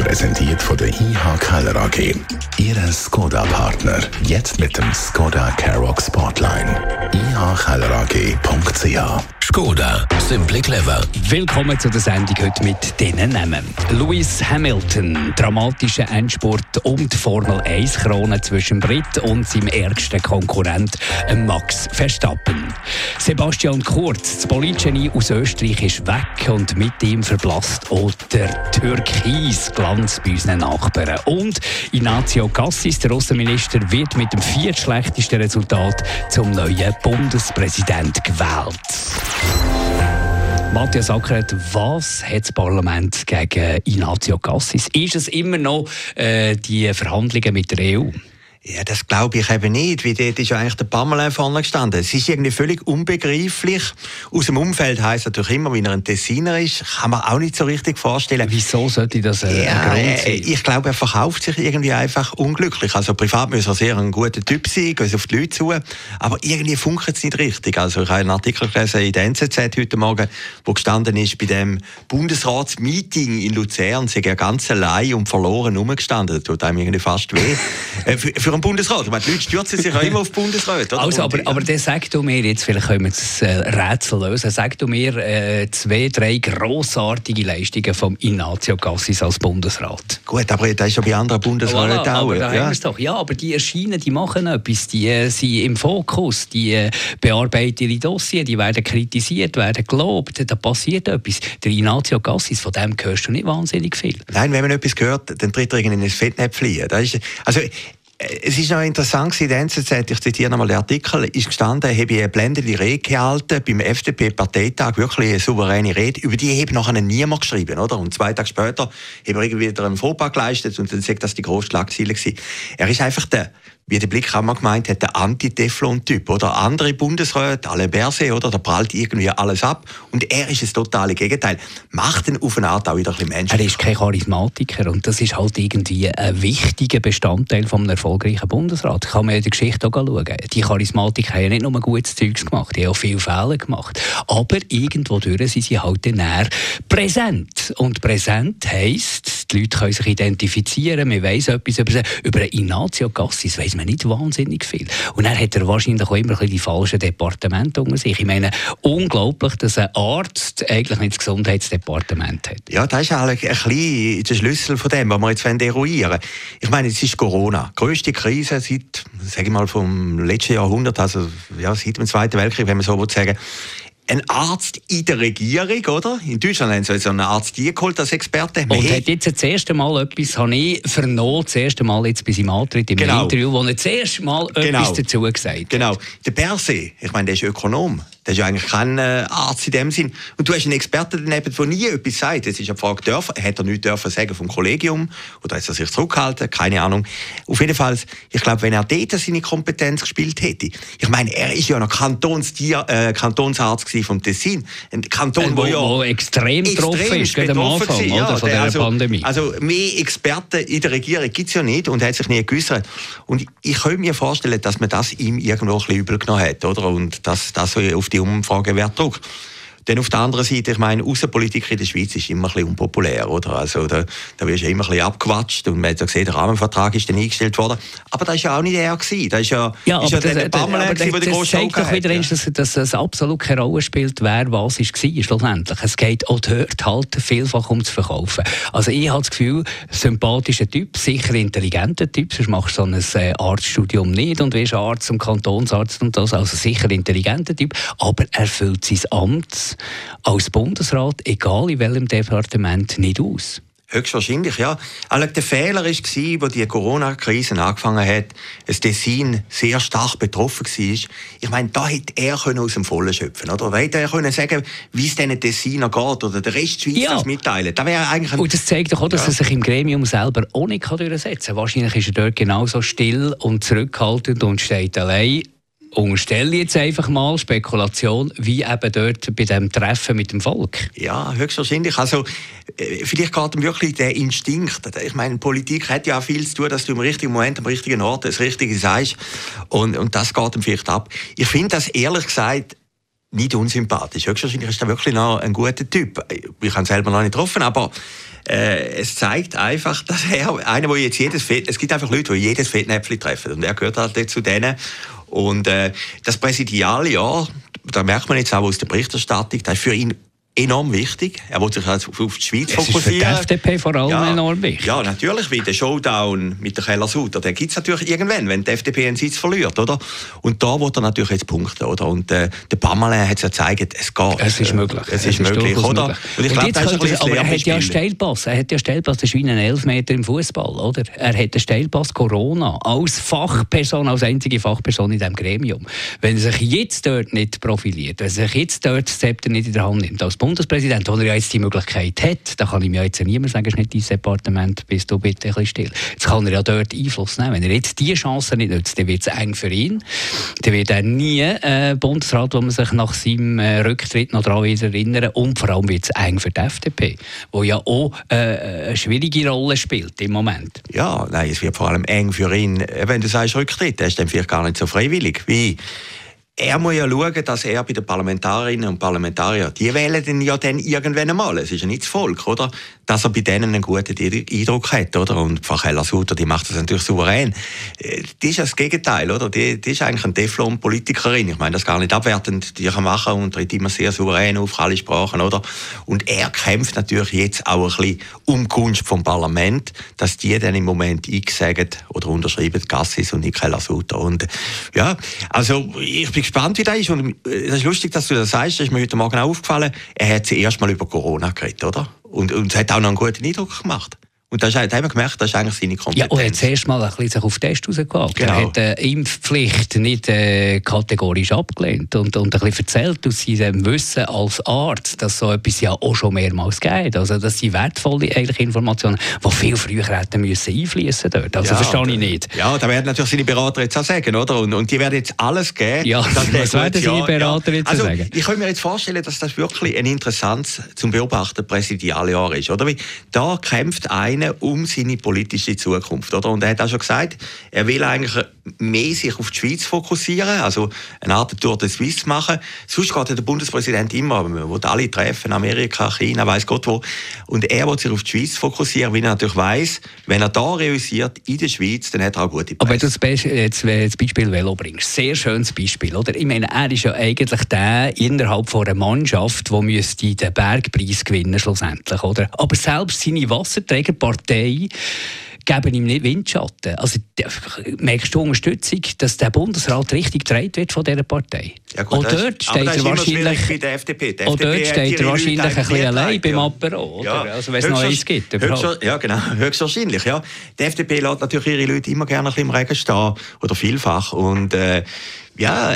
Präsentiert von der IH Keller AG. Ihre Skoda-Partner. Jetzt mit dem Skoda Karoq Spotline. ihkellerag.ch Skoda, simply clever. Willkommen zu der Sendung heute mit diesen Namen. Lewis Hamilton, dramatischer Endspurt um die Formel 1 Krone zwischen Brit und seinem ärgsten Konkurrent Max Verstappen. Sebastian Kurz, das Polizei aus Österreich, ist weg und mit ihm verblasst auch der Türkis Glanz bei unseren Nachbarn. Und Ignazio Cassis, der Außenminister, wird mit dem viertschlechtesten Resultat zum neuen Bundespräsident gewählt. Matthias Ackert, was hat das Parlament gegen Ignazio Cassis? Ist es immer noch äh, die Verhandlungen mit der EU? Ja, das glaube ich eben nicht, weil dort ist ja eigentlich der Pamela vorne gestanden. Es ist irgendwie völlig unbegreiflich. Aus dem Umfeld heisst natürlich immer, wenn er ein Tessiner ist, kann man auch nicht so richtig vorstellen. Wieso sollte das äh, ja, ein Grund sein? Ich glaube, er verkauft sich irgendwie einfach unglücklich. Also privat muss er sehr ein guter Typ sein, geht auf die Leute zu, aber irgendwie funkelt es nicht richtig. Also ich habe einen Artikel gelesen in der NZZ heute Morgen, wo gestanden ist, bei dem Bundesratsmeeting in Luzern sei er ganz allein und verloren rumgestanden. Das tut einem irgendwie fast weh. Äh, für einen Bundesrat. Ich meine, die Leute stürzen sich ja immer auf Bundesrat. Oder? Also, aber, aber dann sag du mir, jetzt vielleicht können wir das äh, Rätsel lösen, sag du mir äh, zwei, drei grossartige Leistungen von Ignazio Cassis als Bundesrat. Gut, aber das ist ja bei anderen Bundesräten voilà, auch. Da ja. Doch. ja, aber die erscheinen, die machen etwas, die äh, sind im Fokus, die äh, bearbeiten ihre Dossier, die werden kritisiert, werden gelobt, da passiert etwas. Der Ignazio Cassis, von dem hörst du nicht wahnsinnig viel. Nein, wenn man etwas hört, dann tritt er in ein Fettnäpfchen. Das ist, also, es ist noch interessant, in der NZZ, ich zitiere nochmal den Artikel, ist gestanden, habe ich eine blendende Rede gehalten beim FDP-Parteitag, wirklich eine souveräne Rede, über die habe nachher niemand geschrieben, oder? Und zwei Tage später habe ich irgendwie wieder einen Vorpack geleistet und dann sagt das die grosse Schlagzeile gewesen. Er ist einfach der wie der Blick auch mal gemeint hat, der Anti-Teflon-Typ. Oder andere Bundesräte, alle Berse, oder? Da prallt irgendwie alles ab. Und er ist das totale Gegenteil. Macht ihn auf eine Art auch wieder ein bisschen. Er ist kein Charismatiker. Und das ist halt irgendwie ein wichtiger Bestandteil von einem erfolgreichen Bundesrat. Kann man in der Geschichte auch schauen. Die Charismatiker haben ja nicht nur gutes Zeugs gemacht, die haben auch viele Fehler gemacht. Aber irgendwo durch sind sie halt dann präsent. Und präsent heisst, die Leute können sich identifizieren, man weiss etwas über. Über Ignazio Cassis weiss man nicht wahnsinnig viel. Und dann hat er wahrscheinlich auch immer die falschen Departemente unter sich. Ich meine, unglaublich, dass ein Arzt eigentlich nicht das Gesundheitsdepartement hat. Ja, das ist eigentlich ein bisschen der Schlüssel von dem, was wir jetzt eruieren wollen. Ich meine, es ist Corona. Die grösste Krise seit, sage ich mal, vom letzten Jahrhundert, also ja, seit dem Zweiten Weltkrieg, wenn man so sagen ein Arzt in der Regierung, oder? In Deutschland haben sie so einen Arzt geholt als Experte. Man und hat jetzt das erste Mal etwas, habe ich vernommen, das erste Mal jetzt bei seinem Antritt im genau. Interview, wo er das erste Mal genau. etwas dazu gesagt hat. Genau. Der Berse, ich meine, der ist Ökonom. Das ist eigentlich kein äh, Arzt in dem Sinn. Und du hast einen Experten daneben, der nie etwas sagt. Es ist eine Frage, dürfen, hat er nichts dürfen sagen vom Kollegium? Oder hat er sich zurückgehalten? Keine Ahnung. Auf jeden Fall, ich glaube, wenn er dort seine Kompetenz gespielt hätte. Ich meine, er ist ja noch Kantonstier, äh, Kantonsarzt vom Tessin. Ein Kanton, äh, wo, wo, ja wo extrem betroffen ist, gerade am Anfang ja, oder, von der, also, Pandemie. Also mehr Experten in der Regierung gibt es ja nicht und hat sich nie geäußert. Und ich könnte mir vorstellen, dass man das ihm irgendwo ein bisschen übel genommen hat. Oder? Und dass das auf die Umfrage wer druckt. Dann auf der anderen Seite, ich meine, Außenpolitik in der Schweiz ist immer ein bisschen unpopulär, oder? Also da, da wirst du immer ein bisschen abgewatscht und man hat ja gesehen, der Rahmenvertrag ist dann eingestellt worden. Aber das war ja auch nicht er gewesen. Das ist ja, ja ist ja das, der Bammel, das, das, das zeigt doch wieder, dass, dass es absolut keine Rolle spielt, wer was ist war, schlussendlich. Es geht auch dort halt vielfach ums Verkaufen. Also ich habe das Gefühl, sympathischer Typ, sicher intelligenter Typ, sonst machst du so ein äh, Arztstudium nicht und wirst Arzt und Kantonsarzt und das, also sicher intelligenter Typ, aber er füllt sein Amt als Bundesrat, egal in welchem Departement, nicht aus. Höchstwahrscheinlich, ja. Also der Fehler war, wo die Corona-Krise angefangen hat, das Tessin sehr stark betroffen war. Ich meine, da hätte er aus dem Vollen schöpfen oder? Hätte er können sagen, wie es diesen Tessiner geht oder der Rest Schweiz ja. das mitteilen. Das wäre eigentlich und das zeigt doch auch, dass ja. er sich im Gremium selber auch nicht durchsetzen kann. Wahrscheinlich ist er dort genauso still und zurückhaltend und steht allein unterstelle jetzt einfach mal Spekulation, wie eben dort bei dem Treffen mit dem Volk. Ja, höchstwahrscheinlich. Also, äh, vielleicht geht ihm wirklich der Instinkt. Ich meine, Politik hat ja auch viel zu tun, dass du im richtigen Moment, am richtigen Ort das Richtige sagst. Und, und das geht ihm vielleicht ab. Ich finde das ehrlich gesagt nicht unsympathisch. Höchstwahrscheinlich ist er wirklich noch ein guter Typ. Ich habe ihn selber noch nicht getroffen, aber äh, es zeigt einfach, dass er, einer, der jetzt jedes Fett, es gibt einfach Leute, die jedes Fettnäpfchen treffen und er gehört halt zu denen. Und äh, das Präsidialjahr, da merkt man jetzt auch aus der Berichterstattung, das ist für ihn enorm wichtig. Er will sich also auf die Schweiz das fokussieren. Ist für die FDP vor allem ja, enorm wichtig. Ja, natürlich, weil der Showdown mit der Keller Sutter, den gibt es natürlich irgendwann, wenn die FDP einen Sitz verliert, oder? Und da wird er natürlich jetzt punkten, oder? Und äh, der Pamela hat es ja gezeigt, es geht. Es ist möglich. Es, es ist, möglich, oder? Möglich. Und ich glaube, das ist Aber er hat ja Steilpass. Er hat ja Steilpass, das ist wie ein Elfmeter im Fußball, oder? Er hat den Steilpass Corona als Fachperson, als einzige Fachperson in diesem Gremium. Wenn er sich jetzt dort nicht profiliert, wenn er sich jetzt dort das Zepter nicht in der Hand nimmt, als Bundespräsident, wo er ja jetzt die Möglichkeit hat, da kann ich mir jetzt niemand sagen, es ist nicht dein Departement, bist du bitte ein bisschen still. Jetzt kann er ja dort Einfluss nehmen. Wenn er jetzt diese Chance nicht nutzt, dann wird es eng für ihn. Dann wird er nie äh, Bundesrat, wo man sich nach seinem äh, Rücktritt noch daran erinnern Und vor allem wird es eng für die FDP, wo ja auch äh, eine schwierige Rolle spielt im Moment. Ja, nein, es wird vor allem eng für ihn. Wenn du sagst Rücktritt, er ist dann vielleicht gar nicht so freiwillig. Wie er muss ja schauen, dass er bei den Parlamentarierinnen und Parlamentariern, die wählen ihn ja dann irgendwann einmal. Es ist ja nicht das Volk, oder? Dass er bei denen einen guten Eindruck hat, oder? Und Frau Keller-Sutter, die macht das natürlich souverän. Äh, die ist ja das Gegenteil, oder? Die, die ist eigentlich eine Teflon-Politikerin. Ich meine das gar nicht abwertend, die kann machen und tritt immer sehr souverän auf alle Sprachen, oder? Und er kämpft natürlich jetzt auch ein bisschen um Kunst vom Parlament, dass die dann im Moment eingesagen oder unterschreiben, Gassis und nicht Keller-Sutter. Und ja, also ich bin gespannt, wie das ist. Und es äh, ist lustig, dass du das sagst. Das ist mir heute Morgen auch aufgefallen. Er hat zuerst mal über Corona geredet, oder? Und, und es hat auch noch einen guten Eindruck gemacht. Und das haben wir gemerkt, das ist eigentlich seine Kompetenz. Ja, und er hat zuerst mal ein bisschen auf den Test rausgewagt. Genau. Er hat die äh, Impfpflicht nicht äh, kategorisch abgelehnt und, und ein bisschen erzählt aus seinem Wissen als Arzt, dass so etwas ja auch schon mehrmals geht. Also das sind wertvolle eigentlich Informationen, die viel früher hätten müssen einfließen dort. Also ja, verstehe ich nicht. Ja, da werden natürlich seine Berater jetzt auch sagen, oder? Und, und die werden jetzt alles geben. Ja, was werden seine Berater ja. jetzt also, sagen? Ich kann mir jetzt vorstellen, dass das wirklich ein interessantes zum Beobachten Präsidialjahr ist, oder? Wie da kämpft einen um seine politische Zukunft. Oder? Und er hat auch schon gesagt, er will eigentlich mehr sich auf die Schweiz fokussieren, also eine Art Tour de Suisse machen. Sonst geht der Bundespräsident immer, will alle treffen, Amerika, China, weiß Gott wo. Und er will sich auf die Schweiz fokussieren, weil er natürlich weiß, wenn er da realisiert in der Schweiz, dann hat er auch gute Presse. Aber wenn du das, Beispiel, jetzt, das Beispiel Velo bringst, sehr schönes Beispiel, oder? Ich meine, er ist ja eigentlich der innerhalb von einer Mannschaft, die den Bergpreis gewinnen schlussendlich, oder? Aber selbst seine Wasserträgerpartei geben ihm nicht Windschatten. Also merkst du Unterstützung, dass der Bundesrat richtig getragen wird von dieser Partei? Ja gut, und dort steht er wahrscheinlich bei der FDP. Die und dort steht er wahrscheinlich ein bisschen allein beim Apero, ja. also wenn es noch eins gibt. Höchst, ja genau, höchstwahrscheinlich. Ja. Die FDP lässt natürlich ihre Leute immer gerne ein bisschen im Regen stehen oder vielfach und äh, ja,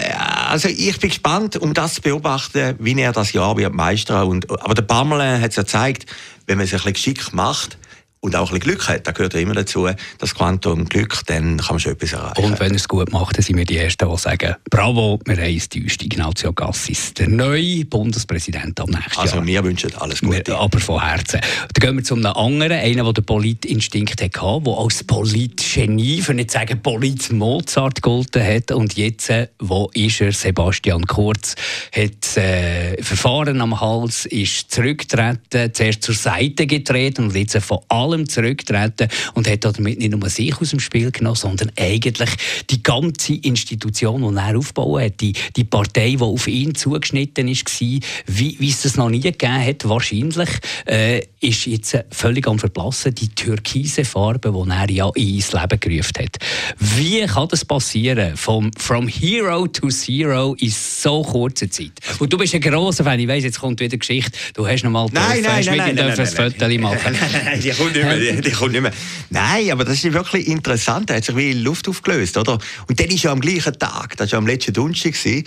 also ich bin gespannt, um das zu beobachten, wie er das Jahr wird meistern. Und, aber der Pamela hat es ja gezeigt, wenn man sich ein bisschen geschickt macht, und auch ein bisschen Glück hat, da gehört ja immer dazu, das Quantum Glück, dann kann man schon etwas erreichen. Und wenn es gut macht, dann sind wir die Ersten, die sagen, bravo, wir haben es täuscht, Ignazio Gassis, der neue Bundespräsident am nächsten also, Jahr. Also wir wünschen alles Gute. aber von Herzen. Dann gehen wir zu einem anderen, einer, der den Politinstinkt hatte, der als Politgenie, für nicht zu sagen Polit-Mozart gegolten hat und jetzt, äh, wo ist er, Sebastian Kurz, hat äh, Verfahren am Hals, ist zurückgetreten, zuerst zur Seite getreten und jetzt von allen allem zurücktreten und hat damit nicht nur sich aus dem Spiel genommen, sondern eigentlich die ganze Institution, die er aufgebaut hat, die, die Partei, die auf ihn zugeschnitten war, wie, wie es das noch nie gegeben hat, wahrscheinlich, äh, ist jetzt völlig am Verblassen. Die türkise Farbe, die er ja ins Leben gerufen hat. Wie kann das passieren? Vom, from Hero to Zero in so kurzer Zeit. Und du bist ein grosser Fan. Ich weiss, jetzt kommt wieder Geschichte. Du hast noch mal nein, nein, nein, nein, nein, ein Foto machen. die kommt nicht mehr. Kommt nicht mehr. Nein, aber das ist wirklich interessant. Er hat sich wie in Luft aufgelöst, oder? Und dann ist ja am gleichen Tag, das war am letzten Donnerstag,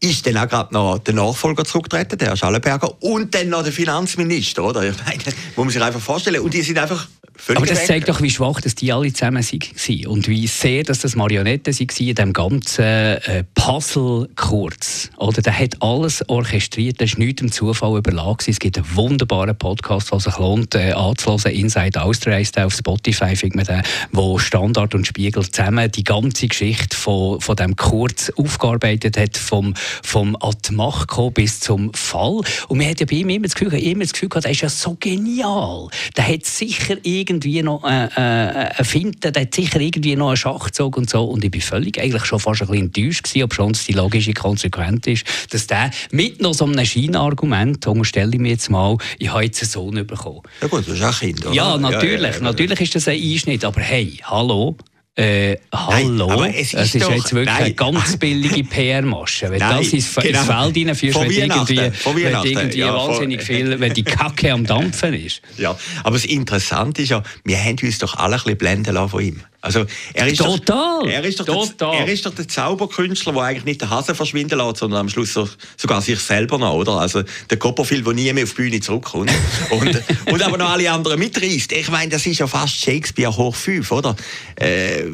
ist dann auch gerade noch der Nachfolger zurückgetreten, der Schallenberger, und dann noch der Finanzminister, oder? Ich meine, muss man sich einfach vorstellen. Und die sind einfach Völlig Aber das weg. zeigt doch, wie schwach dass die alle zusammen waren und wie sehr dass das Marionetten waren in diesem ganzen äh, Puzzle-Kurz. Oder der hat alles orchestriert, das ist nichts dem Zufall überlagen. Es gibt einen wunderbaren Podcast, der sich lohnt äh, anzuhören. Inside Austria ist auf Spotify, findet man den, wo Standard und Spiegel zusammen die ganze Geschichte von, von dem Kurz aufgearbeitet hat, vom, vom Macht bis zum Fall. Und man hat ja bei ihm immer das Gefühl, immer das Gefühl gehabt, er ist ja so genial. Der hat sicher irgendwie noch äh, äh, Finte, der hat sicher irgendwie noch einen Schachzug und so. Und ich bin völlig eigentlich schon fast ein bisschen enttäuscht gewesen, ob schon die logische Konsequenz ist, dass der mit noch so einem Scheinargument, unterstelle ich mir jetzt mal, ich habe jetzt einen Sohn bekommen. Ja gut, das ist auch Kind, oder? Ja, natürlich. Ja, ja, ja. Natürlich ist das ein Einschnitt. Aber hey, hallo, äh, hallo, nein, es ist, es ist doch, jetzt wirklich nein. eine ganz billige PR-Masche. Wenn nein, das ins, genau. ins Feld hineinführst, wenn irgendwie, wenn irgendwie ja, wahnsinnig viel, wenn die Kacke am Dampfen ist. Ja, aber das Interessante ist ja, wir haben uns doch alle ein bisschen blenden lassen von ihm. Also, er ist Total! Doch, er, ist doch Total. Der, er ist doch der Zauberkünstler, der eigentlich nicht den Hase verschwinden lässt, sondern am Schluss so, sogar sich selber noch, oder? Also der Copperfield, der nie mehr auf die Bühne zurückkommt. und, und aber noch alle anderen mitreißt. Ich meine, das ist ja fast Shakespeare hoch 5, oder? Äh,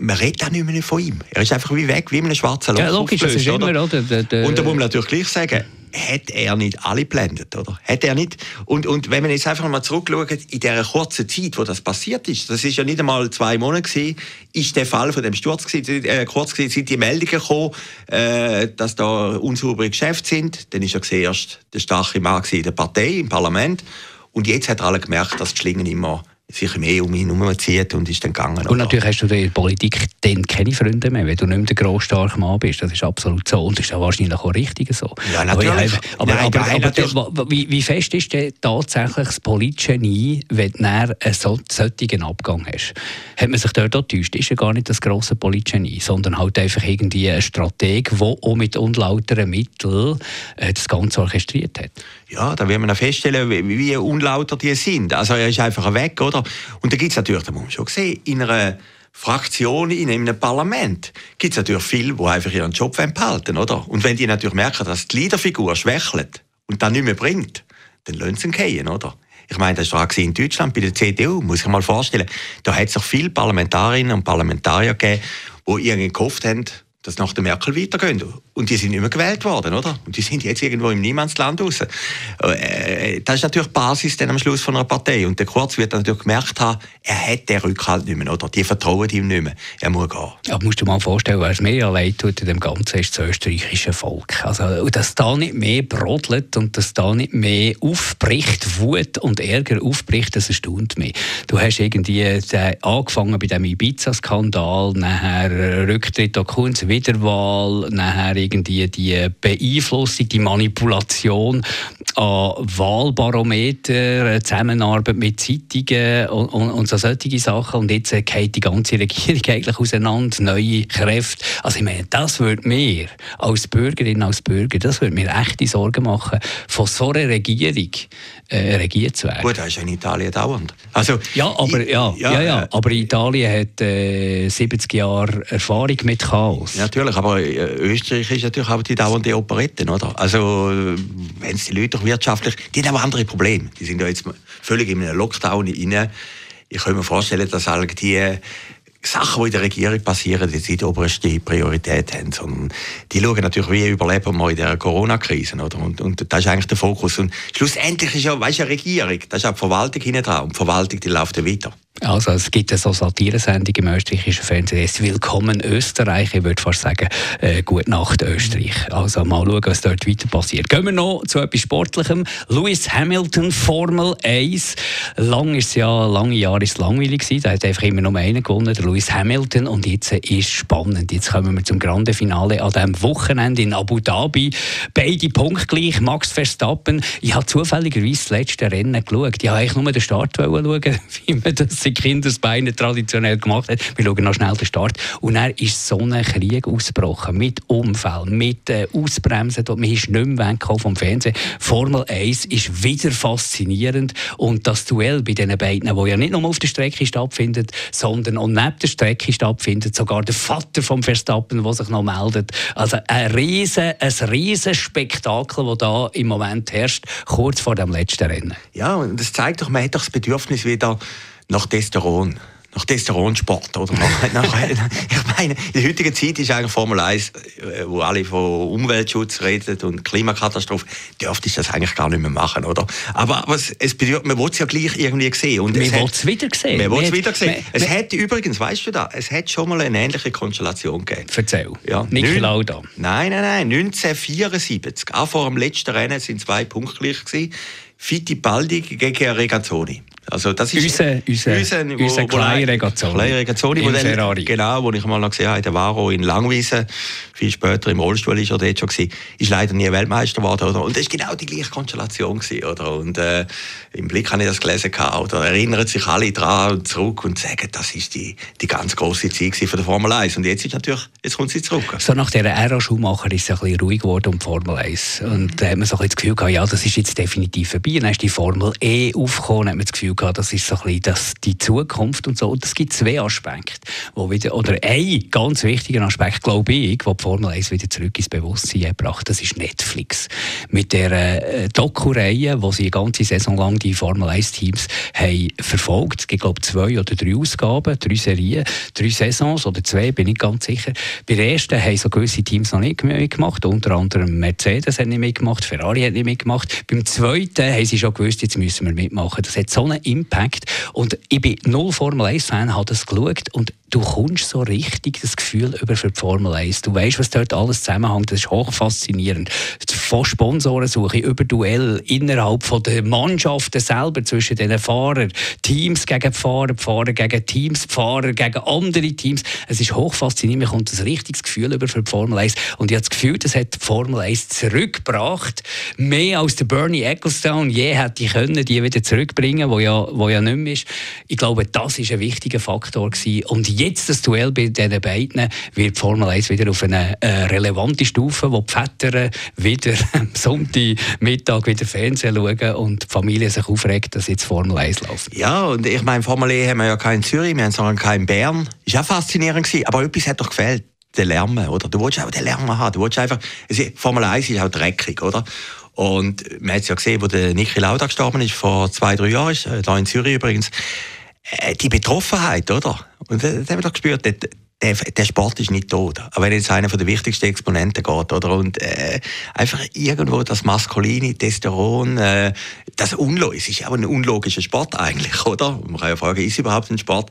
man redet auch nicht mehr von ihm. Er ist einfach wie weg, wie in einem schwarzen Loch. Ja, logisch, das ist immer, oder? Der, der, und da muss man natürlich gleich sagen, hat er nicht alle blendet, oder? Hat er nicht? Und, und wenn man jetzt einfach mal zurückschaut, in der kurzen Zeit, wo das passiert ist, das ist ja nicht einmal zwei Monate gewesen, ist der Fall von dem Sturz gewesen, äh, kurz gewesen, sind die Meldungen gekommen, äh, dass da unsaubere Geschäfte sind. Dann ist er erst der starke Mann in der Partei, im Parlament. Und jetzt hat alle gemerkt, dass die Schlingen immer sich mehr um ihn herumzieht und ist dann gegangen. Und natürlich hast du in der Politik dann keine Freunde mehr, wenn du nicht mehr der grosse, starke Mann bist. Das ist absolut so und das ist auch wahrscheinlich auch richtig so. Ja, natürlich. Aber, Nein, aber, aber, natürlich. aber wie, wie, fest ist denn tatsächlich das Politgenie, wenn du einen so, solchen Abgang hast? Hat man sich dort auch getäuscht? Ist ja gar nicht das grosse Politgenie, sondern halt einfach irgendwie ein Strateg, der auch mit unlauteren Mitteln äh, das Ganze orchestriert hat. Ja, da wird man feststellen, wie, wie unlauter die sind. Also er ist einfach weg, oder? Und da gibt es natürlich, das muss man schon sehen, in einer Fraktion, in einem Parlament, gibt es natürlich viele, die einfach ihren Job behalten oder? Und wenn die natürlich merken, dass die Leaderfigur schwächelt und dann nicht mehr bringt, dann lassen sie ihn gehen, oder? Ich meine, das war in Deutschland bei der CDU, muss ich mal vorstellen. Da hat es auch viele Parlamentarierinnen und Parlamentarier gegeben, die irgendwie gehofft haben, dass nach der Merkel weitergehen. Und die sind mehr gewählt worden, oder? Und die sind jetzt irgendwo im Niemandsland raus. Äh, das ist natürlich die Basis dann am Schluss von einer Partei. Und der Kurz wird natürlich gemerkt haben, er hat den Rückhalt nicht mehr, oder? Die vertrauen ihm nicht mehr. Er muss gehen. Ja, musst du dir mal vorstellen, es mehr leid tut in dem Ganzen, ist das österreichische Volk. Also, dass da nicht mehr brodelt und dass da nicht mehr aufbricht, Wut und Ärger aufbricht, das erstaunt mich. Du hast irgendwie äh, angefangen bei dem Ibiza-Skandal, nachher Rücktritt an Kunz, Wiederwahl, nachher irgendwie die Beeinflussung, die Manipulation an Wahlbarometer, Zusammenarbeit mit Zeitungen und, und, und so solche Sachen. Und jetzt geht die ganze Regierung eigentlich auseinander, neue Kräfte. Also ich meine, das würde mir als Bürgerin, als Bürger, das würde mir echte Sorgen machen, von so einer Regierung äh, regiert zu werden. Gut, das ist in Italien dauernd. Also, ja, aber, ja, ja, ja, ja, aber Italien hat äh, 70 Jahre Erfahrung mit Chaos. natürlich, aber äh, Österreich ist natürlich auch die dauernde Operetten, oder? Also, wenn es die Leute doch wirtschaftlich, die haben aber andere Probleme. Die sind ja jetzt völlig in einem Lockdown rein. Ich kann mir vorstellen, dass all die Sachen, die in der Regierung passieren, die die oberste Priorität haben. Sondern die schauen natürlich, wie überleben wir in der Corona-Krise. Oder? Und, und das ist eigentlich der Fokus. Und schlussendlich ist ja, weißt du, eine Regierung, das ist auch die Verwaltung hinten dran. Und die Verwaltung, die läuft ja weiter. Also es gibt so Satiresendung im österreichischen Fernsehen, heißt «Willkommen Österreich». Ich würde fast sagen, äh, «Gute Nacht Österreich». Also mal schauen, was dort weiter passiert. Gehen wir noch zu etwas Sportlichem. Lewis Hamilton, Formel 1. Lang ist ja, lange Jahre ist es langweilig gewesen. Da hat einfach immer nur einen gewonnen, der Lewis Hamilton. Und jetzt ist es spannend. Jetzt kommen wir zum Grande Finale an diesem Wochenende in Abu Dhabi. Beide punktgleich. Max Verstappen. Ich habe zufälligerweise das letzte Rennen geschaut. Ich wollte eigentlich nur den Start schauen, wie man das seit Kindesbeinen traditionell gemacht hat. Wir schauen noch schnell den Start. Und dann ist so ein Krieg ausgebrochen. Mit Unfällen, mit äh, Ausbremsen. Man ist nicht mehr weggekommen vom Fernsehen. Formel 1 ist wieder faszinierend. Und das Duell bei diesen beiden, das ja nicht nur auf der Strecke stattfindet, sondern auch neben der Strecke stattfindet. Sogar der Vater vom Verstappen, der sich noch meldet. Also ein riesen, ein riesen Spektakel, das da im Moment herrscht, kurz vor dem letzten Rennen. Ja, und das zeigt doch, man hat doch das Bedürfnis wieder nach Testosteron nach Testosteronsport. Oder ich meine, in der heutigen Zeit ist eigentlich Formel 1, äh, wo alle von Umweltschutz reden und Klimakatastrophe, dürfte ich das eigentlich gar nicht mehr machen, oder? Aber, aber es, es bedeutet, man will es ja gleich irgendwie sehen. Und man will es wieder sehen. Man will es wieder sehen. es hätte übrigens, weißt du da, es hätte schon mal eine ähnliche Konstellation gegeben. Erzähl. Ja, Niki Lauda. Nein, nein, nein, 1974, auch vor dem letzten Rennen sind zwei Punkte gleich gewesen. Fittipaldi gegen Regazzoni. Also das ist unser, unser, unser, unser kleiner Regazzoni. Kleiner Regazzoni, wo Ferrari. Genau, wo ich mal noch gesehen habe, der Varo in Langwiesen, viel später im Rollstuhl ist er dort schon gewesen, ist leider nie Weltmeister geworden, oder? Und das war genau die gleiche Konstellation gewesen, oder? Und äh, im Blick habe ich das gelesen gehabt, oder? Erinnern sich alle dran und zurück und sagen, das ist die, die ganz große Zeit von der Formel 1. Und jetzt ist natürlich, jetzt kommt sie zurück. So nach der Ära Schumacher ist es ein bisschen ruhig geworden um die Formel 1. Und da hat man so ein das Gefühl gehabt, ja, das ist jetzt definitiv vorbei. Dann ist die Formel E aufgekommen, hat man das Gefühl gehabt, das ist so ein bisschen das, die Zukunft und so. Und es gibt zwei Aspekte, wo wieder, oder ein ganz wichtiger Aspekt, glaube ich, wo die Formel 1 wieder zurück ins Bewusstsein gebracht Das ist Netflix. Mit der äh, Doku-Reihe, wo sie eine ganze Saison lang die Formel 1-Teams haben verfolgt. Es gibt, glaube ich, zwei oder drei Ausgaben, drei Serien, drei Saisons oder zwei, bin ich ganz sicher. Bei der ersten haben so gewisse Teams noch nicht mitgemacht, unter anderem Mercedes hat nicht mitgemacht, Ferrari hat nicht mitgemacht. Beim zweiten haben sie schon gewusst, jetzt müssen wir mitmachen. Das hat so einen Impact. Und ich bin null Formel 1-Fan, habe das geschaut und du kommst so richtig das Gefühl über für die Formel 1. Du weißt, was dort alles zusammenhängt. Das ist hochfaszinierend. Von Sponsorensuche über Duell innerhalb von der Mannschaften selber zwischen den Fahrern, Teams gegen Fahrer, Fahrer gegen Teams, Fahrer gegen andere Teams. Es ist hochfaszinierend. Man kommt ein richtiges Gefühl über für die Formel 1. Und ich habe das Gefühl, das hat die Formel 1 zurückgebracht. Mehr als der Bernie Ecclestone je hätte können, die wieder zurückbringen, wo ja, wo ja nicht mehr ist. Ich glaube, das ist ein wichtiger Faktor gewesen. Und jetzt das Duell bei diesen beiden wird die Formel 1 wieder auf eine äh, relevante Stufe, wo die Väter wieder am Sonntagmittag wieder Fernsehen schauen und die Familie sich aufregt, dass jetzt Formel 1 läuft. Ja, und ich meine, Formel E haben wir ja keinen in Zürich, wir haben sondern keinen in Bern. Ist auch faszinierend gewesen, aber etwas hat doch gefehlt den Lärm, oder? Du willst auch den Lärm haben. Du willst einfach, Formel 1 ist auch dreckig, oder? Und man hat es ja gesehen, wo der Niki Lauda gestorben ist, vor zwei, drei Jahren, äh, da in Zürich übrigens, äh, die Betroffenheit, oder? Und das, das haben wir doch gespürt, der, der, der, Sport ist nicht tot. Aber wenn jetzt einer den wichtigsten Exponenten geht, oder? Und äh, einfach irgendwo das Maskuline, Testosteron, äh, das Unlogische, es ist auch ein unlogischer Sport eigentlich, oder? Man kann ja fragen, ist es überhaupt ein Sport?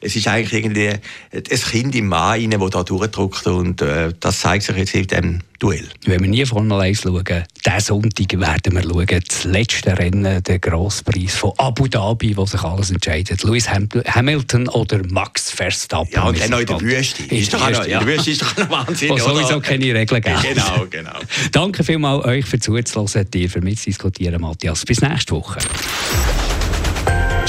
Es ist eigentlich irgendwie ein Kind im Mann, das da durchdrückt und äh, das zeigt sich jetzt in dem Duell. Wenn wir nie Formel 1 schauen, diesen Sonntag werden wir schauen, das letzte Rennen, der Grosspreis von Abu Dhabi, wo sich alles entscheidet. Lewis Hamilton oder Max Verstappen. Ja, und dann noch in der Wüste. Ist doch noch, ja. Die Wüste ist doch noch Wahnsinn, Wo sowieso keine Regeln gibt. Genau, genau. Danke vielmals euch für zuzuhören, dir für mitzudiskutieren, Matthias. Bis nächste Woche.